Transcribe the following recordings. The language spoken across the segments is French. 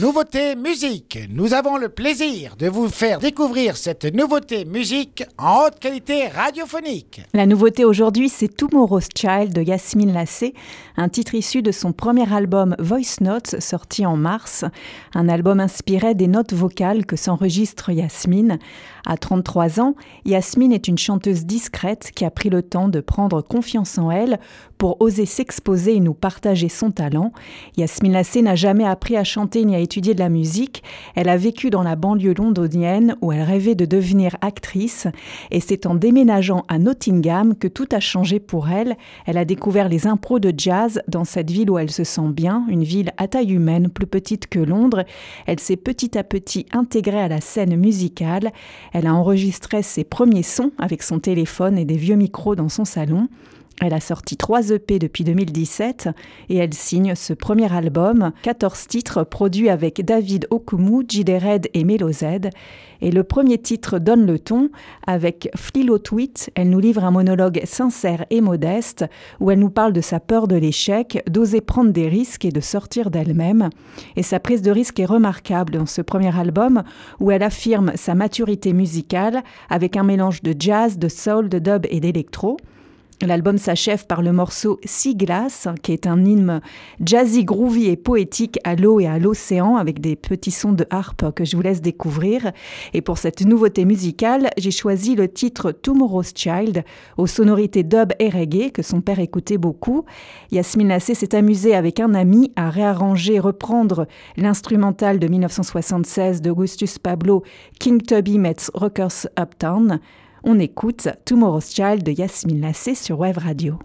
Nouveauté musique. Nous avons le plaisir de vous faire découvrir cette nouveauté musique en haute qualité radiophonique. La nouveauté aujourd'hui, c'est Tomorrow's Child de Yasmine Lassé, un titre issu de son premier album Voice Notes sorti en mars. Un album inspiré des notes vocales que s'enregistre Yasmine. À 33 ans, Yasmine est une chanteuse discrète qui a pris le temps de prendre confiance en elle pour oser s'exposer et nous partager son talent. Yasmine Lassé n'a jamais appris à chanter ni à étudier de la musique. Elle a vécu dans la banlieue londonienne où elle rêvait de devenir actrice et c'est en déménageant à Nottingham que tout a changé pour elle. Elle a découvert les impros de jazz dans cette ville où elle se sent bien, une ville à taille humaine, plus petite que Londres. Elle s'est petit à petit intégrée à la scène musicale. Elle a enregistré ses premiers sons avec son téléphone et des vieux micros dans son salon. Elle a sorti trois EP depuis 2017 et elle signe ce premier album, 14 titres produits avec David Okumu, Red et Melo Z. Et le premier titre donne le ton. Avec Flilo Tweet, elle nous livre un monologue sincère et modeste où elle nous parle de sa peur de l'échec, d'oser prendre des risques et de sortir d'elle-même. Et sa prise de risque est remarquable dans ce premier album où elle affirme sa maturité musicale avec un mélange de jazz, de soul, de dub et d'électro. L'album s'achève par le morceau Sea Glass, qui est un hymne jazzy, groovy et poétique à l'eau et à l'océan, avec des petits sons de harpe que je vous laisse découvrir. Et pour cette nouveauté musicale, j'ai choisi le titre Tomorrow's Child, aux sonorités dub et reggae, que son père écoutait beaucoup. Yasmine Lassé s'est amusée avec un ami à réarranger reprendre l'instrumental de 1976 d'Augustus Pablo, King Tubby Metz Rockers Uptown. On écoute Tomorrow's Child de Yasmine Lassé sur Web Radio.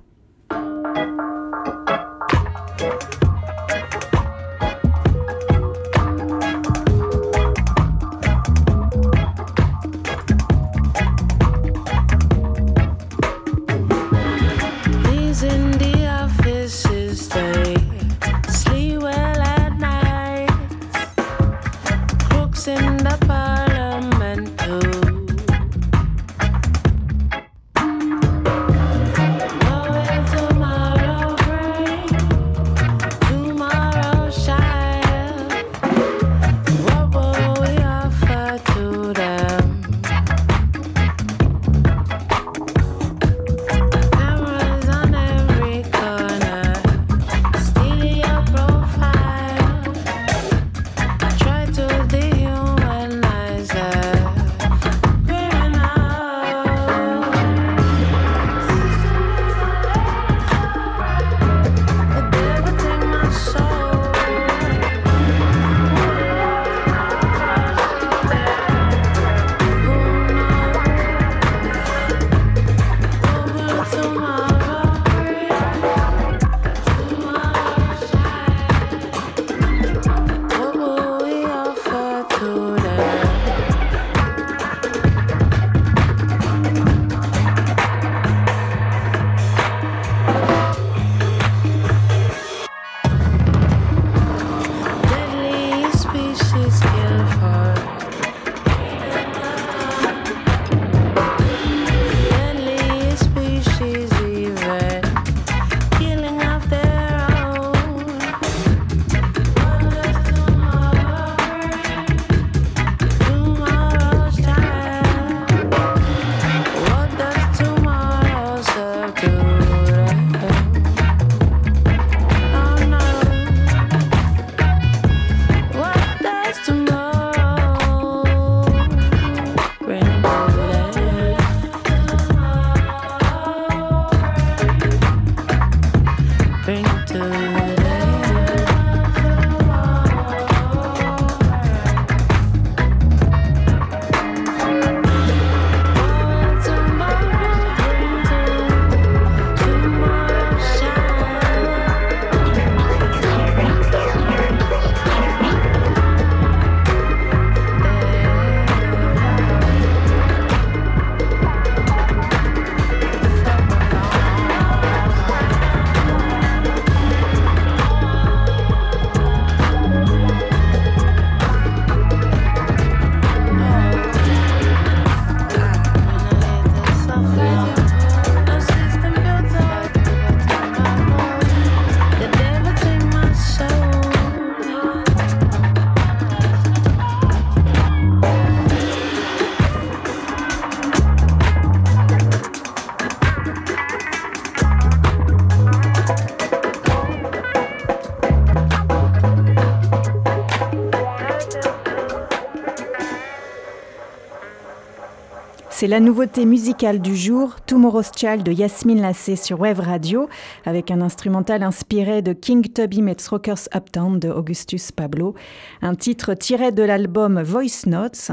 C'est la nouveauté musicale du jour, Tomorrow's Child de Yasmine Lassé sur Wave Radio, avec un instrumental inspiré de King Tubby Meets Rockers Uptown de Augustus Pablo, un titre tiré de l'album Voice Notes.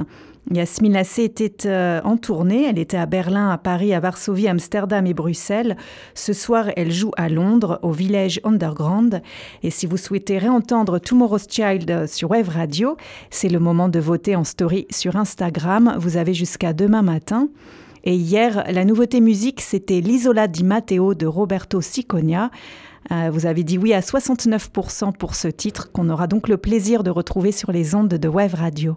Yasmine Lassé était euh, en tournée, elle était à Berlin, à Paris, à Varsovie, Amsterdam et Bruxelles. Ce soir, elle joue à Londres, au Village Underground. Et si vous souhaitez réentendre Tomorrow's Child sur Wave Radio, c'est le moment de voter en story sur Instagram. Vous avez jusqu'à demain matin. Et hier, la nouveauté musique, c'était l'Isola di Matteo de Roberto Siconia. Euh, vous avez dit oui à 69% pour ce titre, qu'on aura donc le plaisir de retrouver sur les ondes de Wave Radio.